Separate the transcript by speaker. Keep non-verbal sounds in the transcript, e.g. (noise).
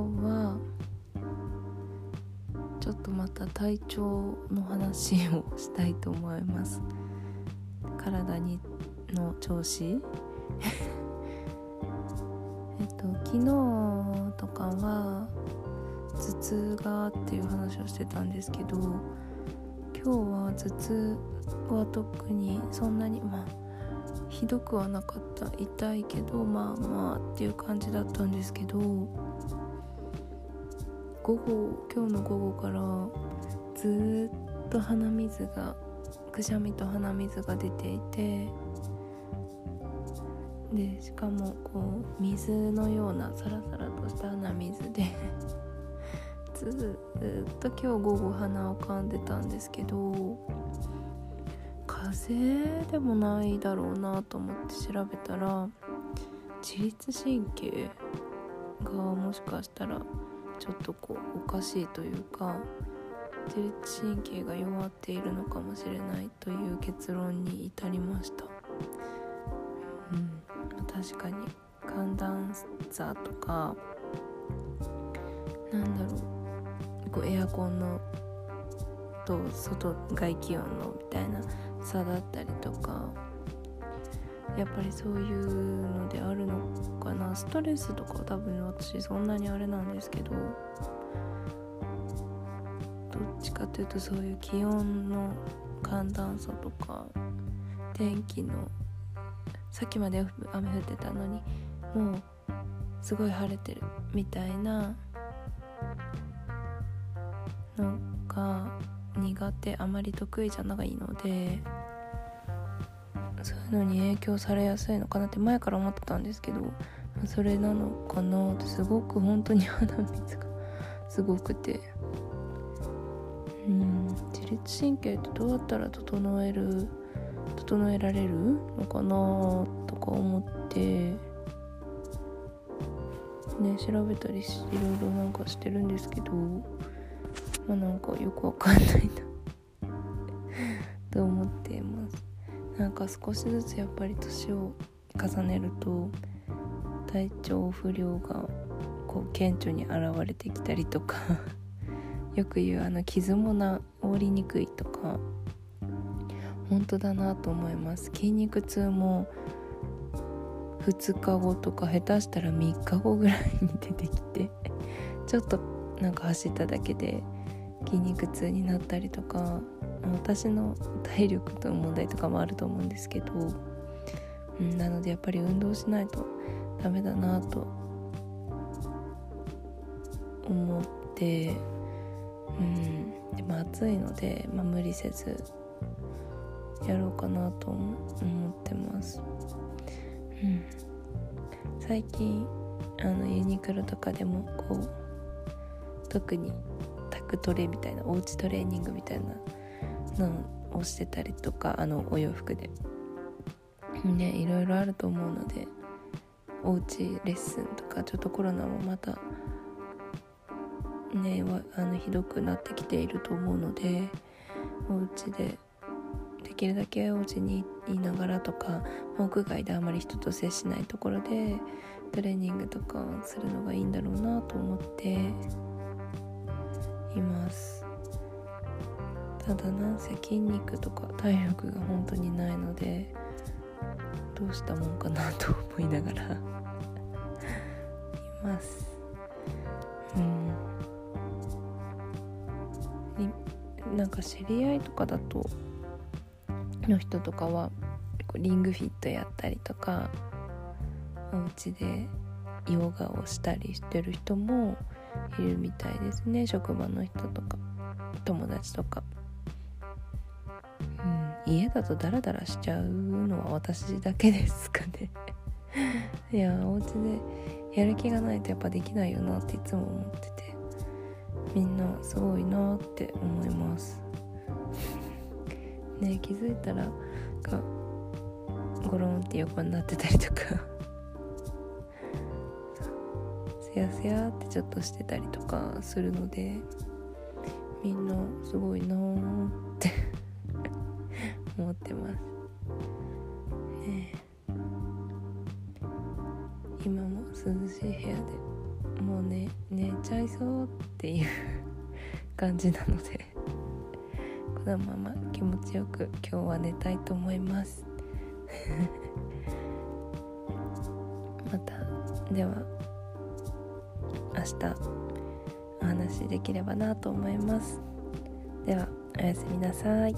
Speaker 1: はちょっとまた体調の話をしたいと思います。体にの調子。(laughs) えっと昨日とかは頭痛がっていう話をしてたんですけど今日は頭痛は特にそんなにまあひどくはなかった。痛いけどまあまあっていう感じだったんですけど午後今日の午後からずっと鼻水がくしゃみと鼻水が出ていてでしかもこう水のようなサラサラとした鼻水で (laughs) ずっと今日午後鼻をかんでたんですけど風邪でもないだろうなと思って調べたら自律神経がもしかしたらちょっとこうおかしいというか自律神経が弱っているのかもしれないという結論に至りました。うん確かに寒暖差とかなんだろうこうエアコンのと外外気温のみたいな差だったりとかやっぱりそういうのであるのかな。ストレスとかは多分私そんなにあれなんですけど。どっちかというとそういう気温の寒暖差とか天気のさっきまで雨降ってたのにもうすごい晴れてるみたいなのが苦手あまり得意じゃないので。そういうのに影響されやすいのかなって前から思ってたんですけどそれなのかなってすごく本当に鼻水が (laughs) すごくて。うん自律神経ってどうやったら整える整えられるのかなとか思ってね調べたりいろいろなんかしてるんですけどまあなんかよくわかんないな。(laughs) と思ってなんか少しずつやっぱり年を重ねると体調不良がこう顕著に現れてきたりとか (laughs) よく言うあの傷も治りにくいとか本当だなと思います。筋肉痛も2日後とか下手したら3日後ぐらいに出てきてちょっとなんか走っただけで筋肉痛になったりとか私の体力の問題とかもあると思うんですけど、うん、なのでやっぱり運動しないとダメだなと思ってうんでも暑いので、まあ、無理せずやろうかなと思ってます、うん、最近あのユニクロとかでもこう特にクトレみたいなおうちトレーニングみたいなのをしてたりとかあのお洋服で。ねいろいろあると思うのでおうちレッスンとかちょっとコロナもまたねあのひどくなってきていると思うのでお家でできるだけお家にいながらとか屋外であまり人と接しないところでトレーニングとかするのがいいんだろうなと思って。います。ただなんせ筋肉とか体力が本当にないのでどうしたもんかなと思いながら (laughs) います。うん。なんか知り合いとかだとの人とかはリングフィットやったりとかお家でヨガをしたりしてる人もいるみたいですね。職場の人とか友達とか、うん、家だとダラダラしちゃうのは私だけですかね。(laughs) いやお家でやる気がないとやっぱできないよなっていつも思ってて。みんなすごいなって思います。(laughs) ね気づいたらゴロンって横になってたりとか。すやすやってちょっとしてたりとかするのでみんなすごいなーって (laughs) 思ってます。ね今も涼しい部屋でもうね寝ちゃいそうっていう (laughs) 感じなのでなまま気持ちよく今日は寝たいと思います。(laughs) また。では。明日お話しできればなと思います。ではおやすみなさい。